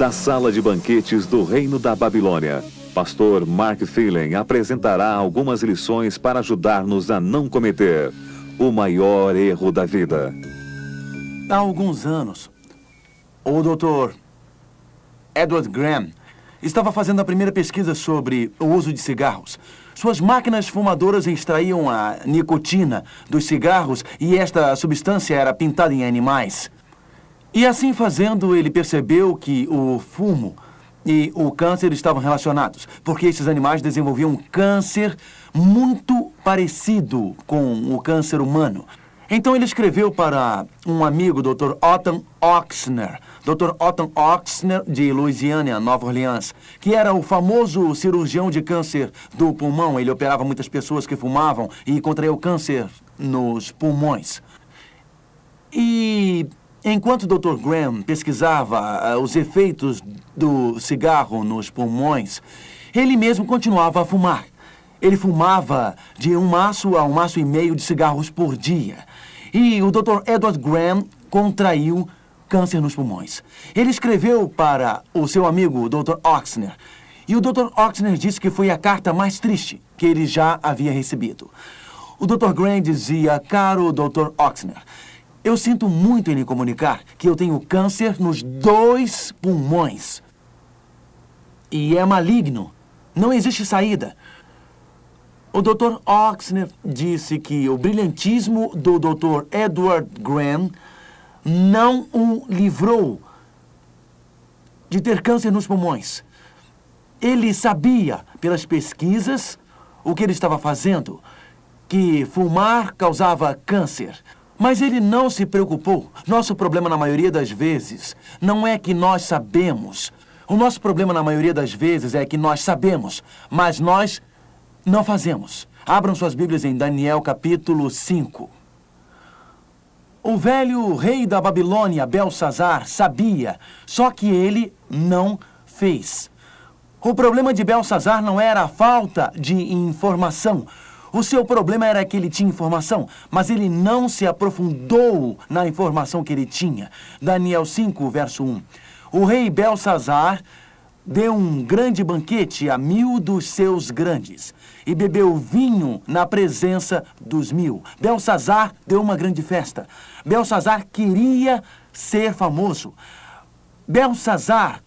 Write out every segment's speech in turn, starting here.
Da sala de banquetes do Reino da Babilônia, Pastor Mark Phelan apresentará algumas lições para ajudar-nos a não cometer o maior erro da vida. Há alguns anos, o Dr. Edward Graham estava fazendo a primeira pesquisa sobre o uso de cigarros. Suas máquinas fumadoras extraíam a nicotina dos cigarros e esta substância era pintada em animais. E assim fazendo, ele percebeu que o fumo e o câncer estavam relacionados, porque esses animais desenvolviam um câncer muito parecido com o câncer humano. Então ele escreveu para um amigo, Dr. Otton Oxner, Dr. Otton Oxner, de Louisiana, Nova Orleans, que era o famoso cirurgião de câncer do pulmão. Ele operava muitas pessoas que fumavam e contraiu câncer nos pulmões. E Enquanto o Dr. Graham pesquisava uh, os efeitos do cigarro nos pulmões, ele mesmo continuava a fumar. Ele fumava de um maço a um maço e meio de cigarros por dia. E o Dr. Edward Graham contraiu câncer nos pulmões. Ele escreveu para o seu amigo, Dr. Oxner, e o Dr. Oxner disse que foi a carta mais triste que ele já havia recebido. O Dr. Graham dizia, caro Dr. Oxner, eu sinto muito em lhe comunicar que eu tenho câncer nos dois pulmões. E é maligno. Não existe saída. O Dr. Oxner disse que o brilhantismo do Dr. Edward Graham não o livrou de ter câncer nos pulmões. Ele sabia, pelas pesquisas, o que ele estava fazendo, que fumar causava câncer. Mas ele não se preocupou. Nosso problema, na maioria das vezes, não é que nós sabemos. O nosso problema, na maioria das vezes, é que nós sabemos, mas nós não fazemos. Abram suas Bíblias em Daniel capítulo 5. O velho rei da Babilônia, Belsazar, sabia, só que ele não fez. O problema de Belsazar não era a falta de informação. O seu problema era que ele tinha informação, mas ele não se aprofundou na informação que ele tinha. Daniel 5, verso 1. O rei Belsazar deu um grande banquete a mil dos seus grandes e bebeu vinho na presença dos mil. Belsazar deu uma grande festa. Belsazar queria ser famoso. Belsazar,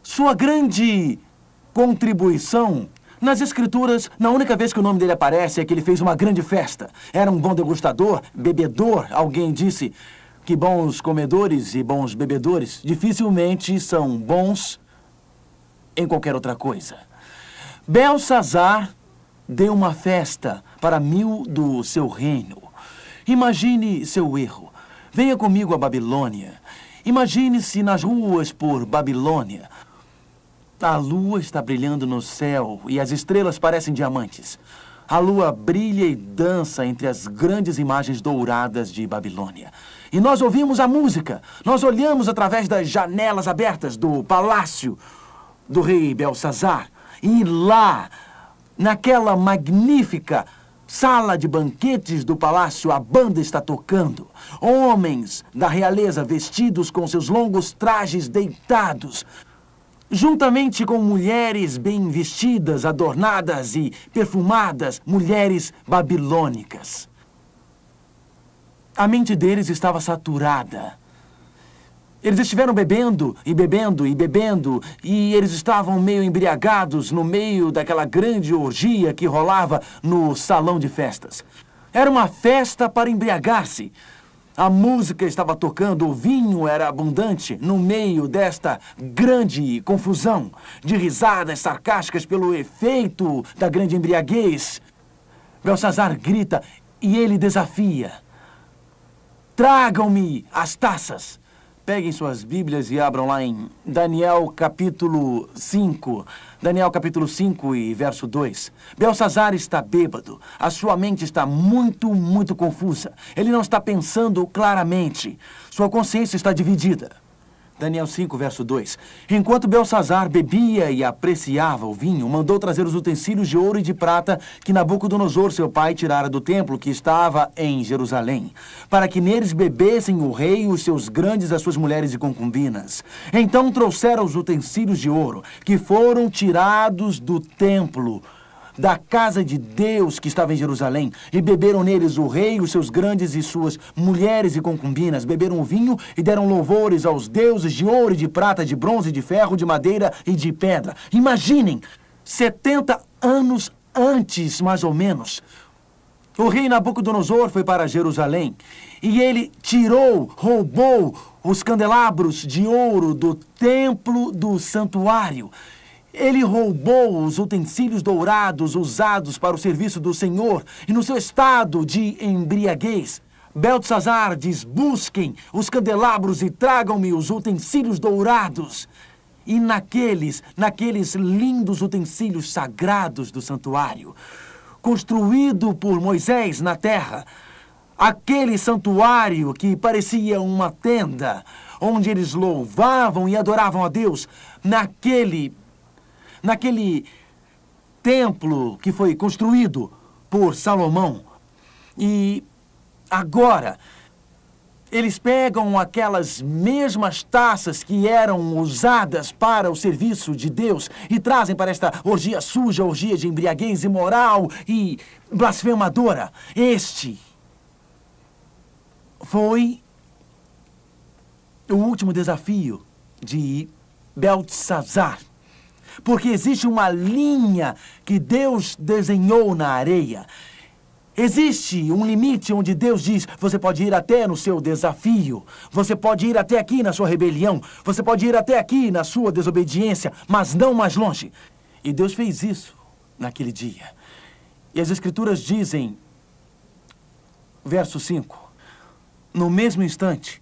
sua grande contribuição nas escrituras, na única vez que o nome dele aparece é que ele fez uma grande festa. Era um bom degustador, bebedor. Alguém disse que bons comedores e bons bebedores dificilmente são bons em qualquer outra coisa. Belsazar deu uma festa para mil do seu reino. Imagine seu erro. Venha comigo a Babilônia. Imagine-se nas ruas por Babilônia. A lua está brilhando no céu e as estrelas parecem diamantes. A lua brilha e dança entre as grandes imagens douradas de Babilônia. E nós ouvimos a música. Nós olhamos através das janelas abertas do palácio do rei Belsazar. E lá, naquela magnífica sala de banquetes do palácio, a banda está tocando. Homens da realeza vestidos com seus longos trajes deitados juntamente com mulheres bem vestidas, adornadas e perfumadas, mulheres babilônicas. A mente deles estava saturada. Eles estiveram bebendo e bebendo e bebendo, e eles estavam meio embriagados no meio daquela grande orgia que rolava no salão de festas. Era uma festa para embriagar-se. A música estava tocando, o vinho era abundante no meio desta grande confusão de risadas sarcásticas pelo efeito da grande embriaguez. Belsazar grita e ele desafia: Tragam-me as taças. Peguem suas Bíblias e abram lá em Daniel capítulo 5. Daniel capítulo 5 e verso 2. Belsazar está bêbado. A sua mente está muito, muito confusa. Ele não está pensando claramente. Sua consciência está dividida. Daniel 5, verso 2. Enquanto Belsazar bebia e apreciava o vinho, mandou trazer os utensílios de ouro e de prata que Nabucodonosor, seu pai, tirara do templo que estava em Jerusalém, para que neles bebessem o rei, os seus grandes, as suas mulheres e concubinas. Então trouxeram os utensílios de ouro, que foram tirados do templo da casa de Deus que estava em Jerusalém, e beberam neles o rei, os seus grandes e suas mulheres e concubinas, beberam vinho e deram louvores aos deuses de ouro e de prata, de bronze, de ferro, de madeira e de pedra. Imaginem, 70 anos antes, mais ou menos, o rei Nabucodonosor foi para Jerusalém e ele tirou, roubou os candelabros de ouro do templo do santuário ele roubou os utensílios dourados usados para o serviço do Senhor e, no seu estado de embriaguez, Beltzazar diz: Busquem os candelabros e tragam-me os utensílios dourados. E naqueles, naqueles lindos utensílios sagrados do santuário, construído por Moisés na terra, aquele santuário que parecia uma tenda, onde eles louvavam e adoravam a Deus, naquele naquele templo que foi construído por Salomão. E agora, eles pegam aquelas mesmas taças que eram usadas para o serviço de Deus e trazem para esta orgia suja, orgia de embriaguez imoral e blasfemadora. Este foi o último desafio de Beltzazar. Porque existe uma linha que Deus desenhou na areia. Existe um limite onde Deus diz: você pode ir até no seu desafio, você pode ir até aqui na sua rebelião, você pode ir até aqui na sua desobediência, mas não mais longe. E Deus fez isso naquele dia. E as Escrituras dizem, verso 5: No mesmo instante,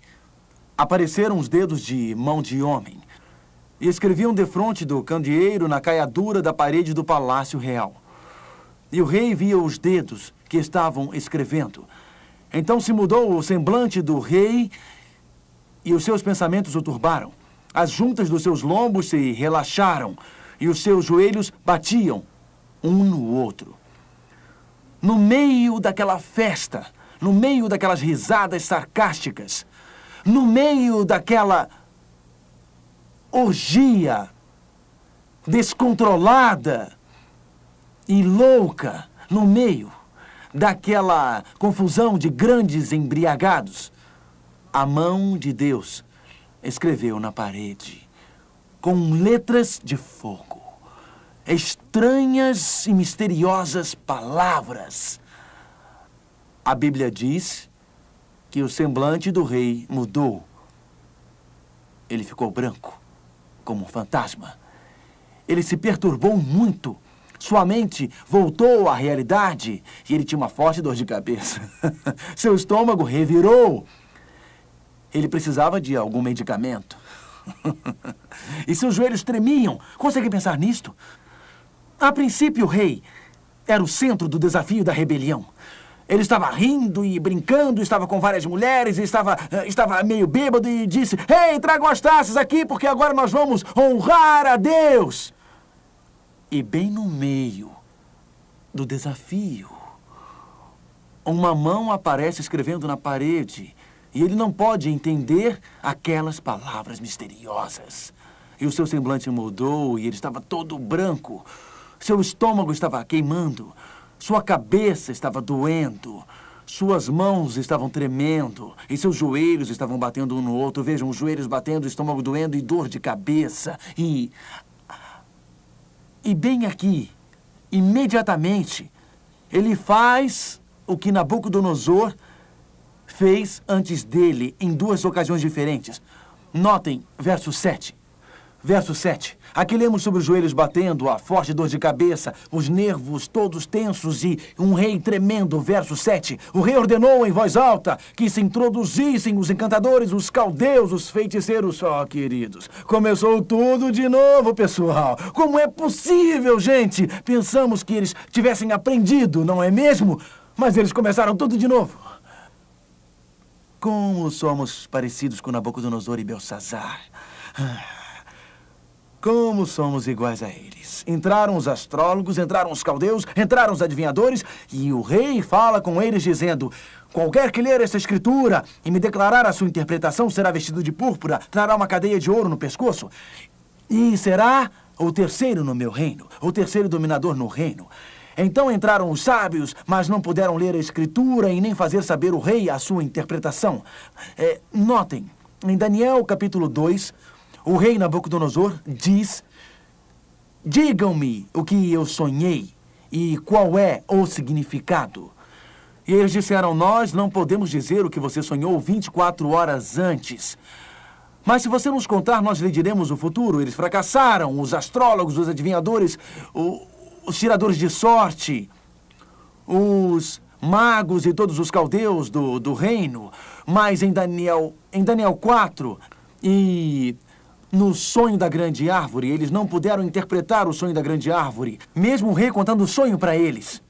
apareceram os dedos de mão de homem e escreviam defronte do candeeiro na caiadura da parede do palácio real. E o rei via os dedos que estavam escrevendo. Então se mudou o semblante do rei e os seus pensamentos o turbaram. As juntas dos seus lombos se relaxaram e os seus joelhos batiam um no outro. No meio daquela festa, no meio daquelas risadas sarcásticas, no meio daquela orgia descontrolada e louca no meio daquela confusão de grandes embriagados, a mão de Deus escreveu na parede com letras de fogo estranhas e misteriosas palavras. A Bíblia diz que o semblante do rei mudou. Ele ficou branco como um fantasma. Ele se perturbou muito. Sua mente voltou à realidade e ele tinha uma forte dor de cabeça. Seu estômago revirou. Ele precisava de algum medicamento. e seus joelhos tremiam. Consegue pensar nisto? A princípio, o rei era o centro do desafio da rebelião. Ele estava rindo e brincando, estava com várias mulheres, estava, eh, estava meio bêbado e disse: Ei, tragam as taças aqui, porque agora nós vamos honrar a Deus. E bem no meio do desafio, uma mão aparece escrevendo na parede e ele não pode entender aquelas palavras misteriosas. E o seu semblante mudou e ele estava todo branco. Seu estômago estava queimando. Sua cabeça estava doendo. Suas mãos estavam tremendo e seus joelhos estavam batendo um no outro. Vejam, os joelhos batendo, estômago doendo e dor de cabeça. E. E bem aqui, imediatamente, ele faz o que Nabucodonosor fez antes dele em duas ocasiões diferentes. Notem, verso 7. Verso 7. Aqui lemos sobre os joelhos batendo, a forte dor de cabeça, os nervos todos tensos e um rei tremendo. Verso 7. O rei ordenou em voz alta que se introduzissem os encantadores, os caldeus, os feiticeiros. Ó, oh, queridos, começou tudo de novo, pessoal. Como é possível, gente? Pensamos que eles tivessem aprendido, não é mesmo? Mas eles começaram tudo de novo. Como somos parecidos com Nabucodonosor e Belsazar. Como somos iguais a eles. Entraram os astrólogos, entraram os caldeus, entraram os adivinhadores, e o rei fala com eles dizendo: Qualquer que ler essa escritura e me declarar a sua interpretação será vestido de púrpura, trará uma cadeia de ouro no pescoço, e será o terceiro no meu reino, o terceiro dominador no reino. Então entraram os sábios, mas não puderam ler a escritura e nem fazer saber o rei a sua interpretação. É, notem, em Daniel capítulo 2, o rei Nabucodonosor diz: Digam-me o que eu sonhei e qual é o significado. E eles disseram: Nós não podemos dizer o que você sonhou 24 horas antes. Mas se você nos contar, nós lhe diremos o futuro. Eles fracassaram, os astrólogos, os adivinhadores, o, os tiradores de sorte, os magos e todos os caldeus do, do reino. Mas em Daniel, em Daniel 4 e no sonho da grande árvore, eles não puderam interpretar o sonho da grande árvore, mesmo o rei contando o sonho para eles.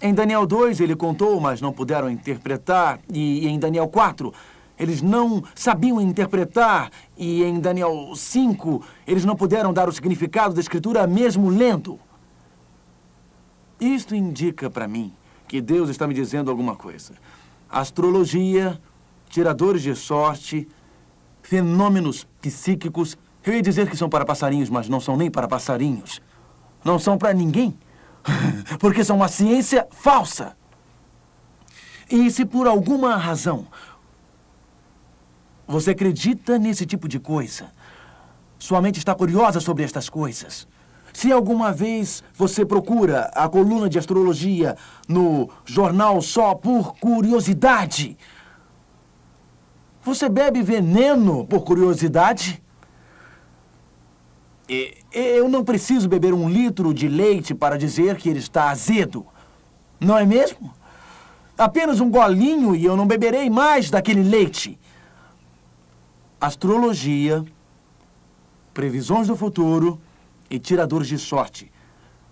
Em Daniel 2, ele contou, mas não puderam interpretar. E em Daniel 4, eles não sabiam interpretar. E em Daniel 5, eles não puderam dar o significado da escritura, mesmo lendo. Isto indica para mim que Deus está me dizendo alguma coisa. Astrologia, tiradores de sorte, fenômenos psíquicos. Eu ia dizer que são para passarinhos, mas não são nem para passarinhos. Não são para ninguém. Porque são uma ciência falsa. E se por alguma razão você acredita nesse tipo de coisa, sua mente está curiosa sobre estas coisas. Se alguma vez você procura a coluna de astrologia no jornal só por curiosidade, você bebe veneno por curiosidade? Eu não preciso beber um litro de leite para dizer que ele está azedo. Não é mesmo? Apenas um golinho e eu não beberei mais daquele leite. Astrologia, previsões do futuro e tiradores de sorte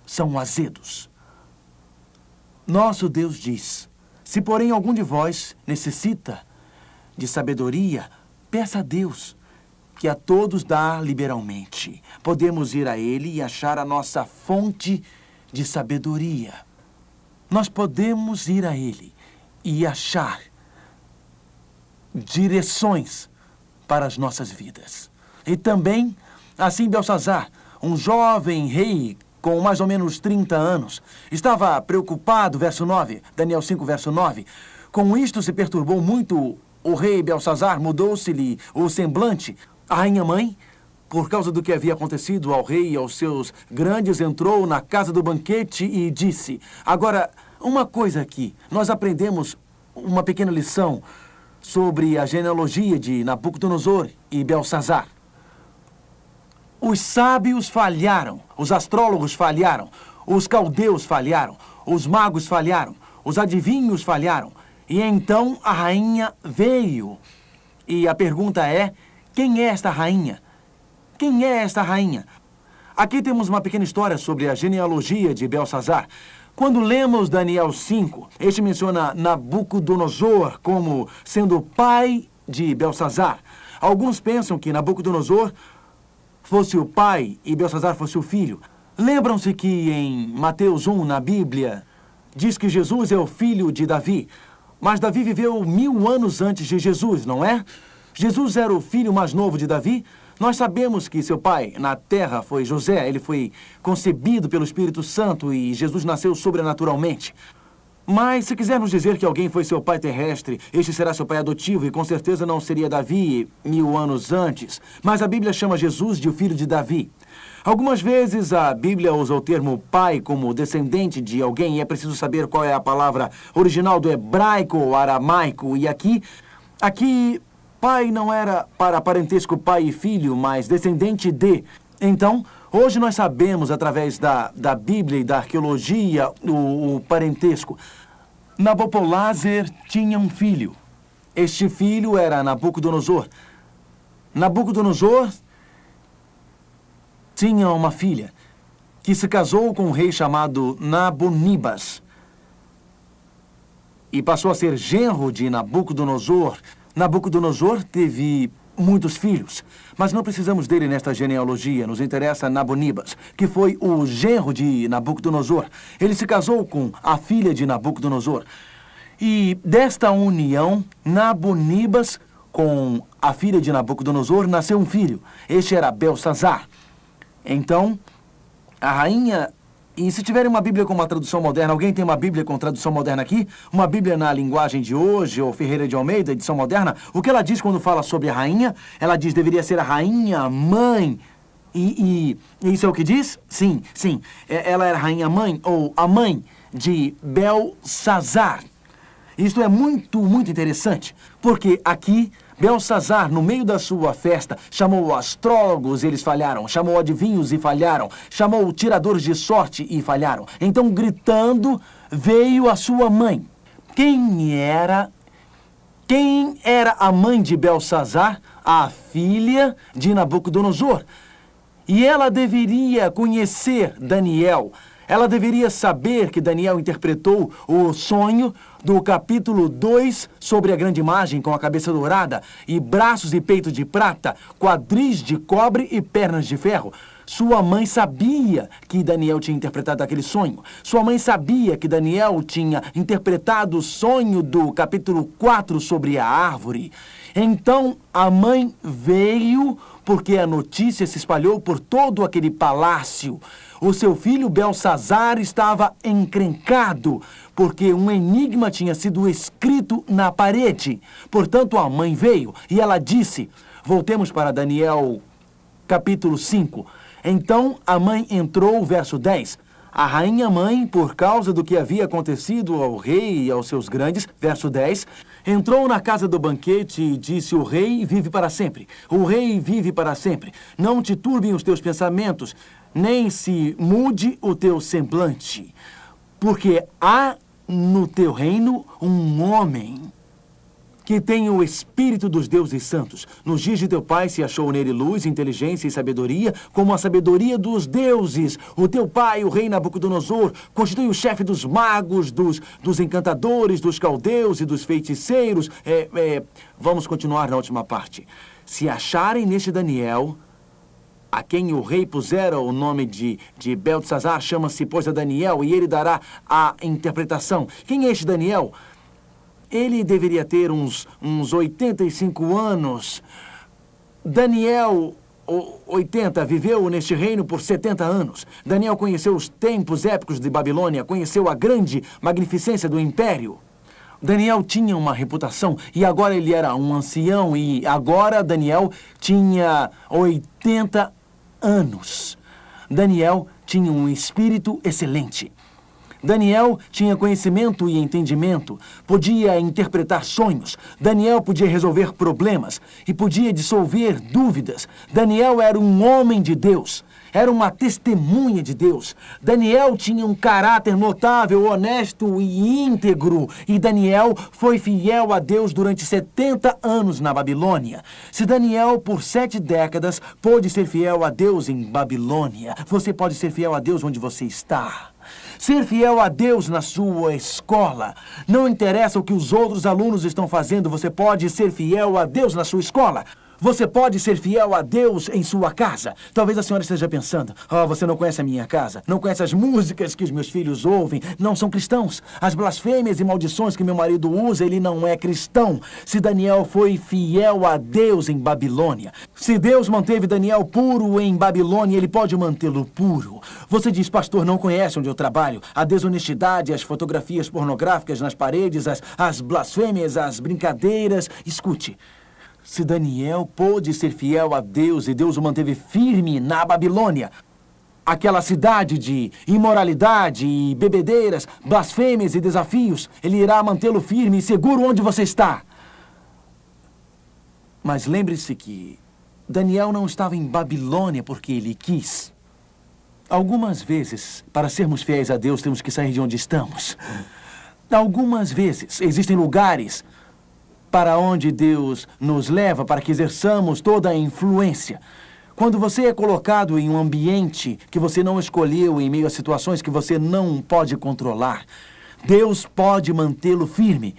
são azedos. Nosso Deus diz: se porém algum de vós necessita de sabedoria, peça a Deus, que a todos dá liberalmente. Podemos ir a Ele e achar a nossa fonte de sabedoria. Nós podemos ir a Ele e achar direções para as nossas vidas. E também, assim Belsazar, um jovem rei com mais ou menos 30 anos, estava preocupado, verso 9, Daniel 5, verso 9. Com isto se perturbou muito o rei Belsazar mudou-se-lhe o semblante. A rainha-mãe, por causa do que havia acontecido ao rei e aos seus grandes, entrou na casa do banquete e disse: Agora, uma coisa aqui. Nós aprendemos uma pequena lição sobre a genealogia de Nabucodonosor e Belsazar. Os sábios falharam, os astrólogos falharam, os caldeus falharam, os magos falharam, os adivinhos falharam, e então a rainha veio. E a pergunta é: quem é esta rainha? Quem é esta rainha? Aqui temos uma pequena história sobre a genealogia de Belsazar. Quando lemos Daniel 5, este menciona Nabucodonosor como sendo pai de Belsazar. Alguns pensam que Nabucodonosor fosse o pai e Belsazar fosse o filho. Lembram-se que em Mateus 1, na Bíblia, diz que Jesus é o filho de Davi. Mas Davi viveu mil anos antes de Jesus, não é? Jesus era o filho mais novo de Davi. Nós sabemos que seu pai na terra foi José. Ele foi concebido pelo Espírito Santo e Jesus nasceu sobrenaturalmente. Mas se quisermos dizer que alguém foi seu pai terrestre, este será seu pai adotivo e com certeza não seria Davi mil anos antes. Mas a Bíblia chama Jesus de o filho de Davi. Algumas vezes a Bíblia usa o termo pai como descendente de alguém e é preciso saber qual é a palavra original do hebraico ou aramaico. E aqui, aqui pai não era para parentesco pai e filho, mas descendente de. Então, hoje nós sabemos, através da, da Bíblia e da arqueologia, o, o parentesco. Nabopolassar tinha um filho. Este filho era Nabucodonosor. Nabucodonosor tinha uma filha que se casou com um rei chamado Nabonibas e passou a ser genro de Nabucodonosor. Nabucodonosor teve muitos filhos, mas não precisamos dele nesta genealogia. Nos interessa Nabonibas, que foi o genro de Nabucodonosor. Ele se casou com a filha de Nabucodonosor. E desta união, Nabonibas com a filha de Nabucodonosor nasceu um filho. Este era Belsazar. Então, a rainha e se tiverem uma Bíblia com uma tradução moderna, alguém tem uma Bíblia com tradução moderna aqui? Uma Bíblia na linguagem de hoje, ou Ferreira de Almeida, edição moderna? O que ela diz quando fala sobre a rainha? Ela diz deveria ser a rainha mãe. E, e isso é o que diz? Sim, sim. É, ela era rainha mãe, ou a mãe de Belsazar. Isto é muito, muito interessante, porque aqui Belsazar, no meio da sua festa, chamou astrólogos eles falharam, chamou adivinhos e falharam, chamou tiradores de sorte e falharam. Então, gritando, veio a sua mãe. Quem era? Quem era a mãe de Belsazar? A filha de Nabucodonosor. E ela deveria conhecer Daniel. Ela deveria saber que Daniel interpretou o sonho do capítulo 2 sobre a grande imagem com a cabeça dourada e braços e peito de prata, quadris de cobre e pernas de ferro. Sua mãe sabia que Daniel tinha interpretado aquele sonho. Sua mãe sabia que Daniel tinha interpretado o sonho do capítulo 4 sobre a árvore. Então a mãe veio porque a notícia se espalhou por todo aquele palácio. O seu filho Belsazar estava encrencado, porque um enigma tinha sido escrito na parede. Portanto, a mãe veio e ela disse: Voltemos para Daniel, capítulo 5. Então a mãe entrou, verso 10. A rainha mãe, por causa do que havia acontecido ao rei e aos seus grandes, verso 10, entrou na casa do banquete e disse: O rei vive para sempre. O rei vive para sempre. Não te turbem os teus pensamentos, nem se mude o teu semblante, porque há no teu reino um homem que tem o espírito dos deuses santos. Nos dias de teu pai se achou nele luz, inteligência e sabedoria, como a sabedoria dos deuses. O teu pai, o rei Nabucodonosor, constitui o chefe dos magos, dos, dos encantadores, dos caldeus e dos feiticeiros. É, é, vamos continuar na última parte. Se acharem neste Daniel, a quem o rei pusera o nome de, de Beltzazar, chama-se, pois, a Daniel, e ele dará a interpretação. Quem é este Daniel? Ele deveria ter uns, uns 85 anos. Daniel, 80, viveu neste reino por 70 anos. Daniel conheceu os tempos épicos de Babilônia, conheceu a grande magnificência do império. Daniel tinha uma reputação e agora ele era um ancião e agora Daniel tinha 80 anos. Daniel tinha um espírito excelente. Daniel tinha conhecimento e entendimento, podia interpretar sonhos, Daniel podia resolver problemas e podia dissolver dúvidas. Daniel era um homem de Deus, era uma testemunha de Deus. Daniel tinha um caráter notável, honesto e íntegro, e Daniel foi fiel a Deus durante 70 anos na Babilônia. Se Daniel, por sete décadas, pôde ser fiel a Deus em Babilônia, você pode ser fiel a Deus onde você está. Ser fiel a Deus na sua escola. Não interessa o que os outros alunos estão fazendo, você pode ser fiel a Deus na sua escola. Você pode ser fiel a Deus em sua casa. Talvez a senhora esteja pensando: oh, você não conhece a minha casa, não conhece as músicas que os meus filhos ouvem, não são cristãos. As blasfêmias e maldições que meu marido usa, ele não é cristão. Se Daniel foi fiel a Deus em Babilônia, se Deus manteve Daniel puro em Babilônia, ele pode mantê-lo puro. Você diz, pastor, não conhece onde eu trabalho. A desonestidade, as fotografias pornográficas nas paredes, as, as blasfêmias, as brincadeiras. Escute. Se Daniel pôde ser fiel a Deus e Deus o manteve firme na Babilônia, aquela cidade de imoralidade e bebedeiras, blasfêmias e desafios, ele irá mantê-lo firme e seguro onde você está. Mas lembre-se que Daniel não estava em Babilônia porque ele quis. Algumas vezes, para sermos fiéis a Deus, temos que sair de onde estamos. Algumas vezes, existem lugares para onde Deus nos leva para que exerçamos toda a influência. Quando você é colocado em um ambiente que você não escolheu, em meio a situações que você não pode controlar, Deus pode mantê-lo firme,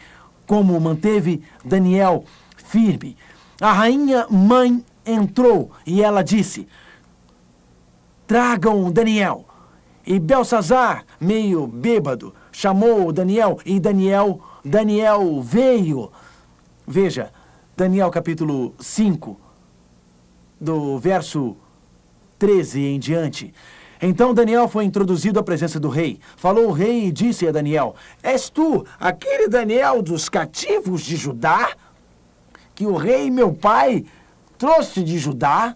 como manteve Daniel firme. A rainha mãe entrou e ela disse: Tragam Daniel. E Belsazar, meio bêbado, chamou Daniel e Daniel, Daniel veio. Veja, Daniel capítulo 5, do verso 13 em diante. Então Daniel foi introduzido à presença do rei. Falou o rei e disse a Daniel: És tu aquele Daniel dos cativos de Judá? Que o rei, meu pai, trouxe de Judá?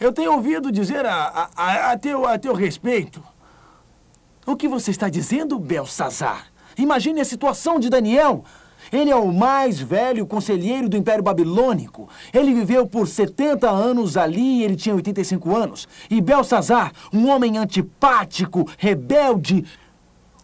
Eu tenho ouvido dizer a, a, a, teu, a teu respeito. O que você está dizendo, Belsazar? Imagine a situação de Daniel. Ele é o mais velho conselheiro do Império Babilônico. Ele viveu por 70 anos ali e ele tinha 85 anos. E Belsazar, um homem antipático, rebelde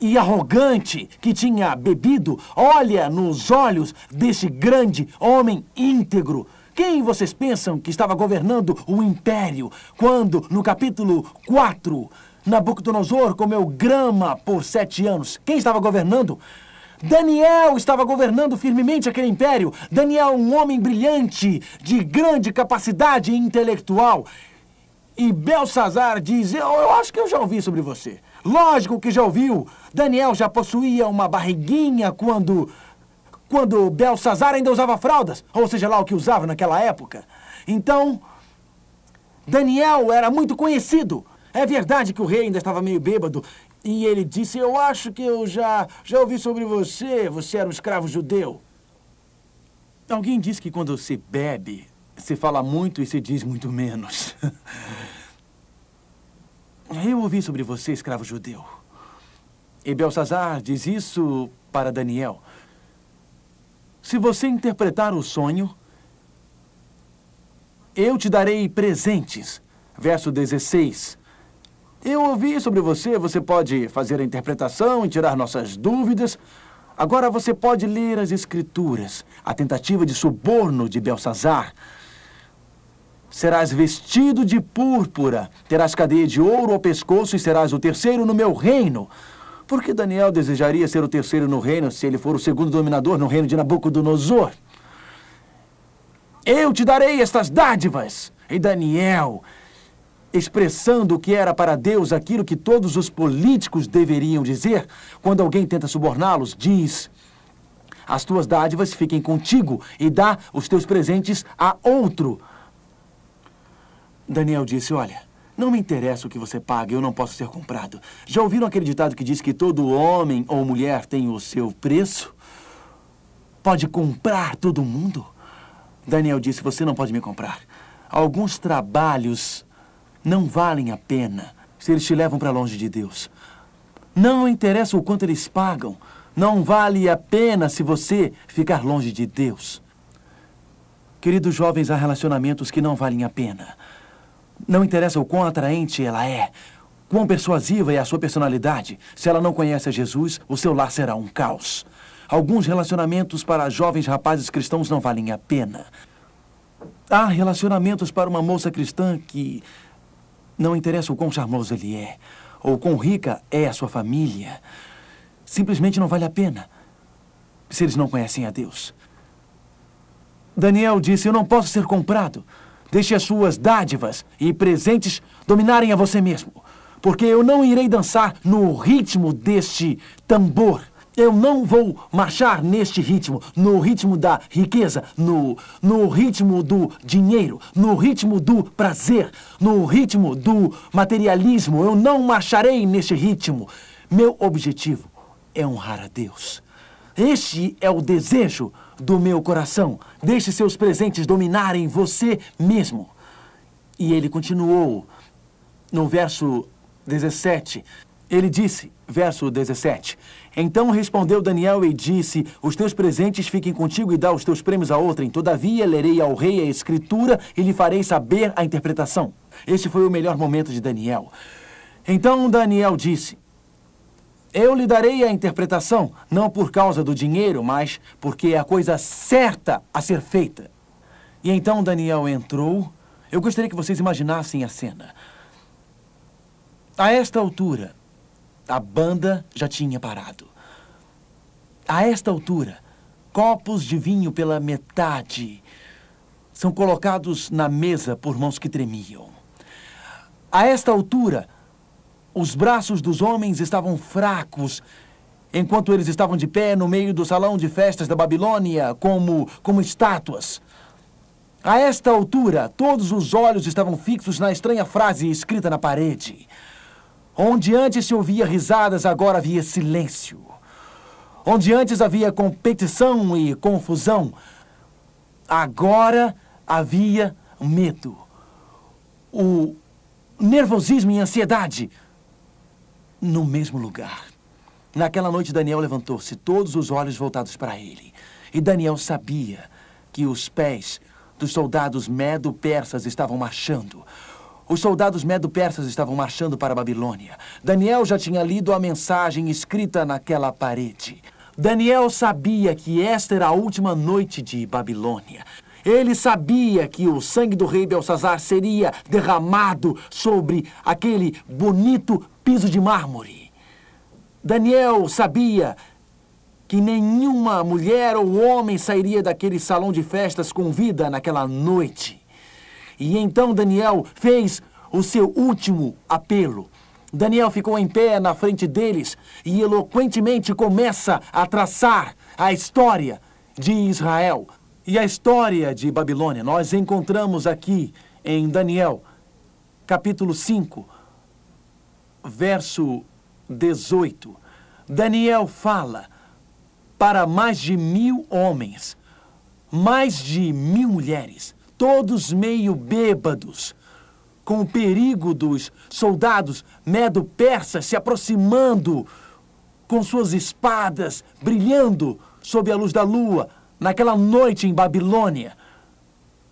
e arrogante que tinha bebido, olha nos olhos desse grande homem íntegro. Quem vocês pensam que estava governando o império quando, no capítulo 4, Nabucodonosor comeu grama por sete anos? Quem estava governando? Daniel estava governando firmemente aquele império. Daniel, um homem brilhante, de grande capacidade intelectual. E Belsazar diz: eu, eu acho que eu já ouvi sobre você. Lógico que já ouviu. Daniel já possuía uma barriguinha quando. Quando Belsazar ainda usava fraldas, ou seja lá o que usava naquela época. Então, Daniel era muito conhecido. É verdade que o rei ainda estava meio bêbado e ele disse: Eu acho que eu já, já ouvi sobre você. Você era um escravo judeu. Alguém diz que quando se bebe, se fala muito e se diz muito menos. Eu ouvi sobre você, escravo judeu. E Belsazar diz isso para Daniel. Se você interpretar o sonho, eu te darei presentes. Verso 16. Eu ouvi sobre você, você pode fazer a interpretação e tirar nossas dúvidas. Agora você pode ler as escrituras. A tentativa de suborno de Belsazar. Serás vestido de púrpura, terás cadeia de ouro ao pescoço e serás o terceiro no meu reino. Por que Daniel desejaria ser o terceiro no reino se ele for o segundo dominador no reino de Nabucodonosor? Eu te darei estas dádivas. E Daniel expressando o que era para Deus aquilo que todos os políticos deveriam dizer, quando alguém tenta suborná-los, diz: As tuas dádivas fiquem contigo e dá os teus presentes a outro. Daniel disse: Olha, não me interessa o que você paga, eu não posso ser comprado. Já ouviram aquele ditado que diz que todo homem ou mulher tem o seu preço? Pode comprar todo mundo? Daniel disse: Você não pode me comprar. Alguns trabalhos não valem a pena se eles te levam para longe de Deus. Não interessa o quanto eles pagam. Não vale a pena se você ficar longe de Deus. Queridos jovens, há relacionamentos que não valem a pena. Não interessa o quão atraente ela é, quão persuasiva é a sua personalidade. Se ela não conhece a Jesus, o seu lar será um caos. Alguns relacionamentos para jovens rapazes cristãos não valem a pena. Há relacionamentos para uma moça cristã que não interessa o quão charmoso ele é, ou quão rica é a sua família. Simplesmente não vale a pena se eles não conhecem a Deus. Daniel disse: Eu não posso ser comprado. Deixe as suas dádivas e presentes dominarem a você mesmo, porque eu não irei dançar no ritmo deste tambor. Eu não vou marchar neste ritmo, no ritmo da riqueza, no, no ritmo do dinheiro, no ritmo do prazer, no ritmo do materialismo. Eu não marcharei neste ritmo. Meu objetivo é honrar a Deus. Este é o desejo do meu coração. Deixe seus presentes dominarem você mesmo. E ele continuou no verso 17. Ele disse, verso 17: Então respondeu Daniel e disse: Os teus presentes fiquem contigo e dá os teus prêmios a outrem. Todavia lerei ao rei a escritura e lhe farei saber a interpretação. Este foi o melhor momento de Daniel. Então Daniel disse: Eu lhe darei a interpretação, não por causa do dinheiro, mas porque é a coisa certa a ser feita. E então Daniel entrou. Eu gostaria que vocês imaginassem a cena. A esta altura, a banda já tinha parado. A esta altura, copos de vinho pela metade são colocados na mesa por mãos que tremiam. A esta altura, os braços dos homens estavam fracos, enquanto eles estavam de pé no meio do salão de festas da Babilônia, como, como estátuas. A esta altura, todos os olhos estavam fixos na estranha frase escrita na parede. Onde antes se ouvia risadas, agora havia silêncio. Onde antes havia competição e confusão, agora havia medo. O nervosismo e ansiedade no mesmo lugar. Naquela noite, Daniel levantou-se, todos os olhos voltados para ele. E Daniel sabia que os pés dos soldados medo-persas estavam marchando. Os soldados medo-persas estavam marchando para a Babilônia. Daniel já tinha lido a mensagem escrita naquela parede. Daniel sabia que esta era a última noite de Babilônia. Ele sabia que o sangue do rei Belsazar seria derramado sobre aquele bonito piso de mármore. Daniel sabia que nenhuma mulher ou homem sairia daquele salão de festas com vida naquela noite. E então Daniel fez o seu último apelo. Daniel ficou em pé na frente deles e eloquentemente começa a traçar a história de Israel e a história de Babilônia. Nós encontramos aqui em Daniel, capítulo 5, verso 18. Daniel fala para mais de mil homens, mais de mil mulheres, todos meio bêbados, com o perigo dos soldados medo-persas se aproximando com suas espadas brilhando sob a luz da lua naquela noite em Babilônia.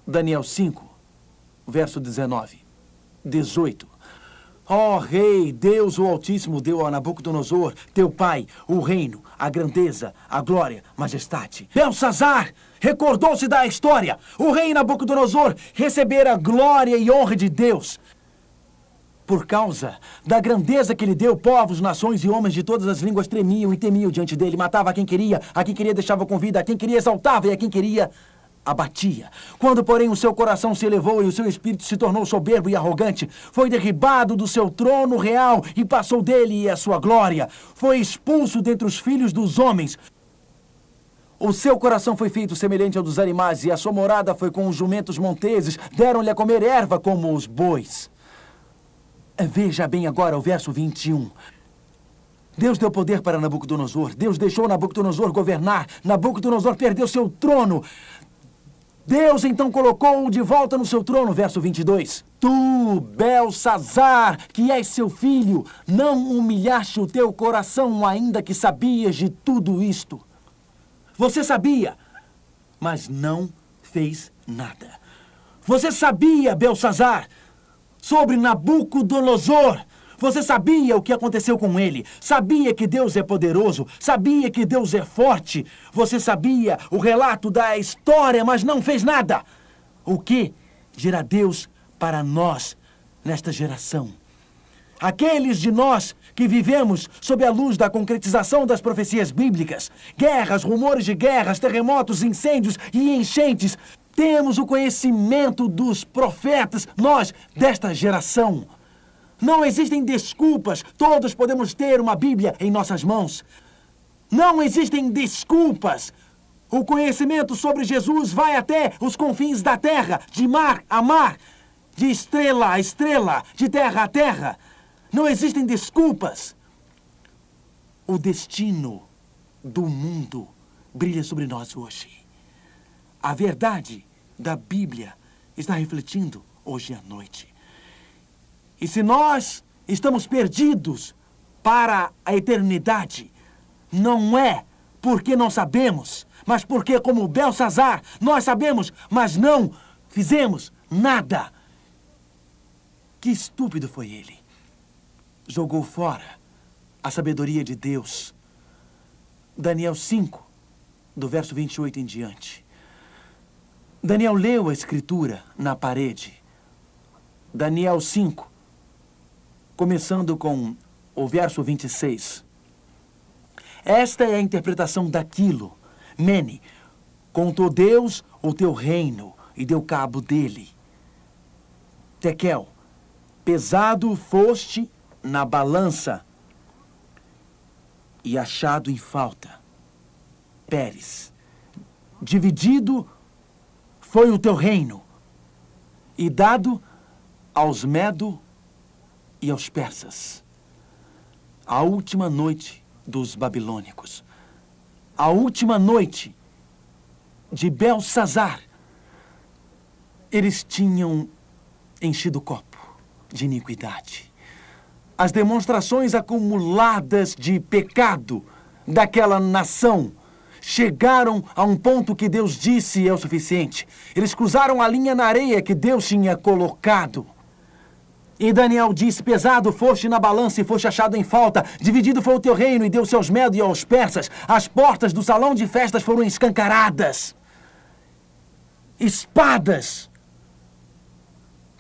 Daniel 5, verso 19, 18. Ó oh, Rei, Deus o Altíssimo deu a Nabucodonosor, teu pai, o reino, a grandeza, a glória, majestade. Belsazar recordou-se da história. O rei Nabucodonosor recebera glória e honra de Deus. Por causa da grandeza que lhe deu, povos, nações e homens de todas as línguas tremiam e temiam diante dele. Matava a quem queria, a quem queria deixava com vida, a quem queria exaltava e a quem queria abatia. Quando, porém, o seu coração se elevou e o seu espírito se tornou soberbo e arrogante, foi derribado do seu trono real e passou dele a sua glória. Foi expulso dentre os filhos dos homens. O seu coração foi feito semelhante ao dos animais, e a sua morada foi com os jumentos monteses, deram-lhe a comer erva como os bois. Veja bem agora o verso 21. Deus deu poder para Nabucodonosor. Deus deixou Nabucodonosor governar. Nabucodonosor perdeu seu trono. Deus então colocou-o de volta no seu trono, verso 22. Tu, Belsazar, que és seu filho, não humilhaste o teu coração, ainda que sabias de tudo isto. Você sabia, mas não fez nada. Você sabia, Belsazar, sobre Nabucodonosor, você sabia o que aconteceu com ele, sabia que Deus é poderoso, sabia que Deus é forte, você sabia o relato da história, mas não fez nada. O que dirá Deus para nós nesta geração? Aqueles de nós que vivemos sob a luz da concretização das profecias bíblicas, guerras, rumores de guerras, terremotos, incêndios e enchentes, temos o conhecimento dos profetas, nós desta geração. Não existem desculpas. Todos podemos ter uma Bíblia em nossas mãos. Não existem desculpas. O conhecimento sobre Jesus vai até os confins da terra, de mar a mar, de estrela a estrela, de terra a terra. Não existem desculpas. O destino do mundo brilha sobre nós hoje. A verdade da Bíblia está refletindo hoje à noite. E se nós estamos perdidos para a eternidade. Não é porque não sabemos, mas porque, como Belsazar, nós sabemos, mas não fizemos nada. Que estúpido foi ele. Jogou fora a sabedoria de Deus. Daniel 5, do verso 28 em diante. Daniel leu a escritura na parede. Daniel 5, começando com o verso 26. Esta é a interpretação daquilo. Mene, contou Deus o teu reino e deu cabo dele. Tekel, pesado foste na balança e achado em falta. Pérez, dividido foi o teu reino e dado aos Medo e aos persas. A última noite dos babilônicos. A última noite de Belsazar. Eles tinham enchido o copo de iniquidade. As demonstrações acumuladas de pecado daquela nação chegaram a um ponto que Deus disse é o suficiente. Eles cruzaram a linha na areia que Deus tinha colocado. E Daniel disse: Pesado foste na balança e foste achado em falta. Dividido foi o teu reino e deu seus medos aos persas. As portas do salão de festas foram escancaradas. Espadas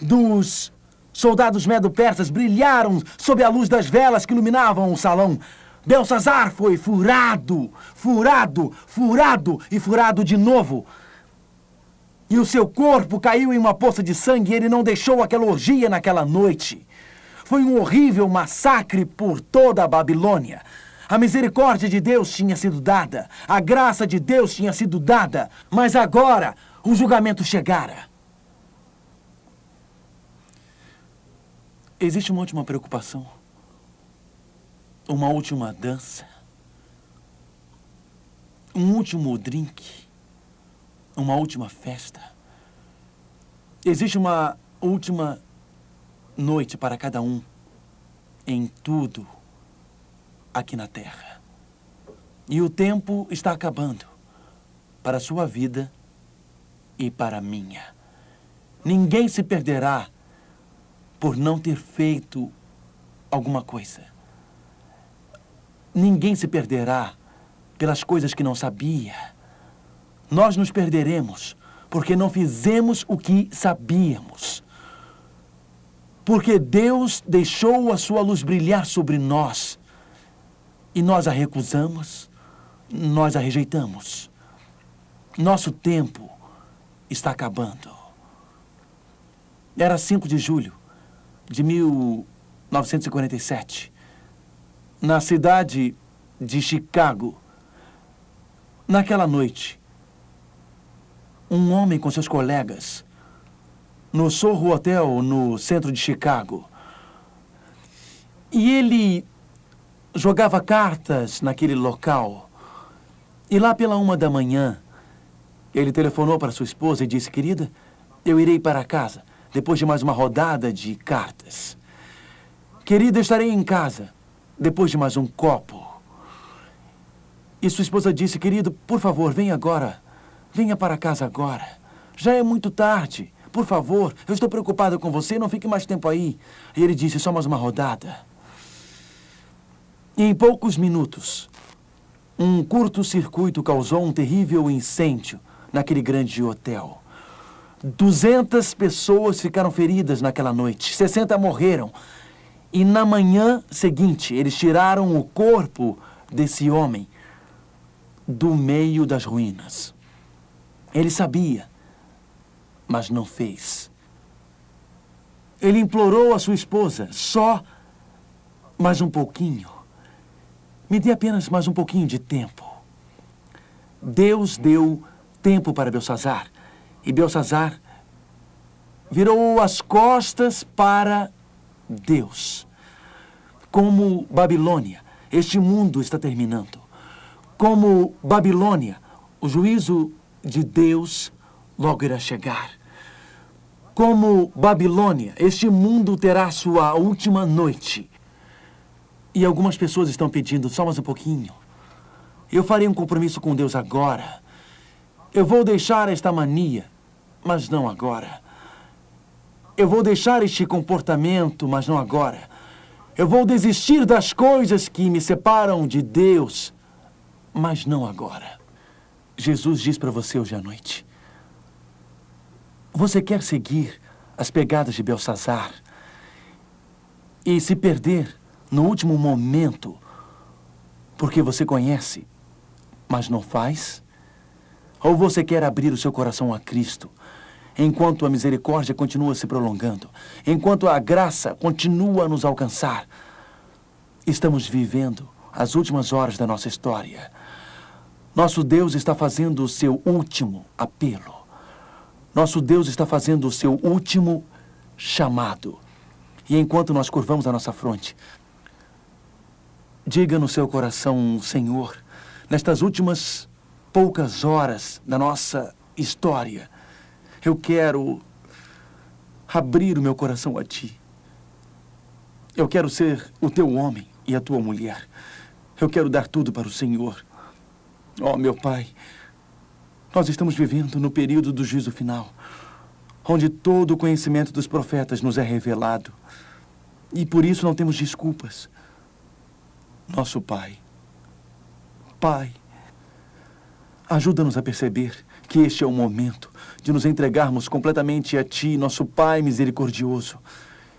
dos soldados medo-persas brilharam sob a luz das velas que iluminavam o salão. Belsazar foi furado, furado, furado e furado de novo. E o seu corpo caiu em uma poça de sangue e ele não deixou aquela orgia naquela noite. Foi um horrível massacre por toda a Babilônia. A misericórdia de Deus tinha sido dada, a graça de Deus tinha sido dada, mas agora o julgamento chegara. Existe uma última preocupação uma última dança, um último drink, uma última festa. Existe uma última noite para cada um em tudo aqui na Terra. E o tempo está acabando para a sua vida e para a minha. Ninguém se perderá por não ter feito alguma coisa. Ninguém se perderá pelas coisas que não sabia. Nós nos perderemos porque não fizemos o que sabíamos. Porque Deus deixou a sua luz brilhar sobre nós e nós a recusamos, nós a rejeitamos. Nosso tempo está acabando. Era 5 de julho de 1947 na cidade de Chicago. Naquela noite, um homem com seus colegas, no Sorro Hotel, no centro de Chicago, e ele jogava cartas naquele local. E lá pela uma da manhã, ele telefonou para sua esposa e disse: Querida, eu irei para casa depois de mais uma rodada de cartas. Querida, estarei em casa depois de mais um copo. E sua esposa disse, querido, por favor, venha agora. Venha para casa agora. Já é muito tarde. Por favor, eu estou preocupada com você, não fique mais tempo aí. E ele disse, só mais uma rodada. E em poucos minutos, um curto-circuito causou um terrível incêndio naquele grande hotel. 200 pessoas ficaram feridas naquela noite, 60 morreram e na manhã seguinte, eles tiraram o corpo desse homem do meio das ruínas. Ele sabia, mas não fez. Ele implorou a sua esposa, só mais um pouquinho. Me dê apenas mais um pouquinho de tempo. Deus deu tempo para Belsazar. E Belsazar virou as costas para Deus. Como Babilônia, este mundo está terminando. Como Babilônia, o juízo de Deus logo irá chegar. Como Babilônia, este mundo terá sua última noite. E algumas pessoas estão pedindo só mais um pouquinho. Eu farei um compromisso com Deus agora. Eu vou deixar esta mania, mas não agora. Eu vou deixar este comportamento, mas não agora. Eu vou desistir das coisas que me separam de Deus, mas não agora. Jesus diz para você hoje à noite: Você quer seguir as pegadas de Belsazar e se perder no último momento porque você conhece, mas não faz? Ou você quer abrir o seu coração a Cristo enquanto a misericórdia continua se prolongando, enquanto a graça continua a nos alcançar. Estamos vivendo as últimas horas da nossa história. Nosso Deus está fazendo o seu último apelo. Nosso Deus está fazendo o seu último chamado. E enquanto nós curvamos a nossa fronte, diga no seu coração, Senhor, nestas últimas poucas horas da nossa história, eu quero abrir o meu coração a ti. Eu quero ser o teu homem e a tua mulher. Eu quero dar tudo para o Senhor. Oh, meu Pai, nós estamos vivendo no período do juízo final, onde todo o conhecimento dos profetas nos é revelado. E por isso não temos desculpas. Nosso Pai, Pai, ajuda-nos a perceber que este é o momento de nos entregarmos completamente a Ti, nosso Pai misericordioso.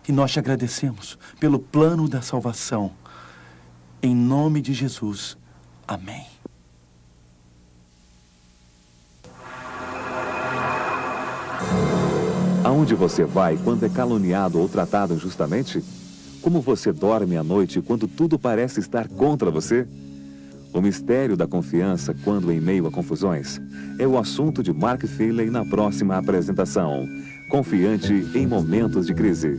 E nós te agradecemos pelo plano da salvação. Em nome de Jesus. Amém. Aonde você vai quando é caluniado ou tratado injustamente? Como você dorme à noite quando tudo parece estar contra você? O mistério da confiança quando em meio a confusões é o assunto de Mark Feeley na próxima apresentação. Confiante em momentos de crise.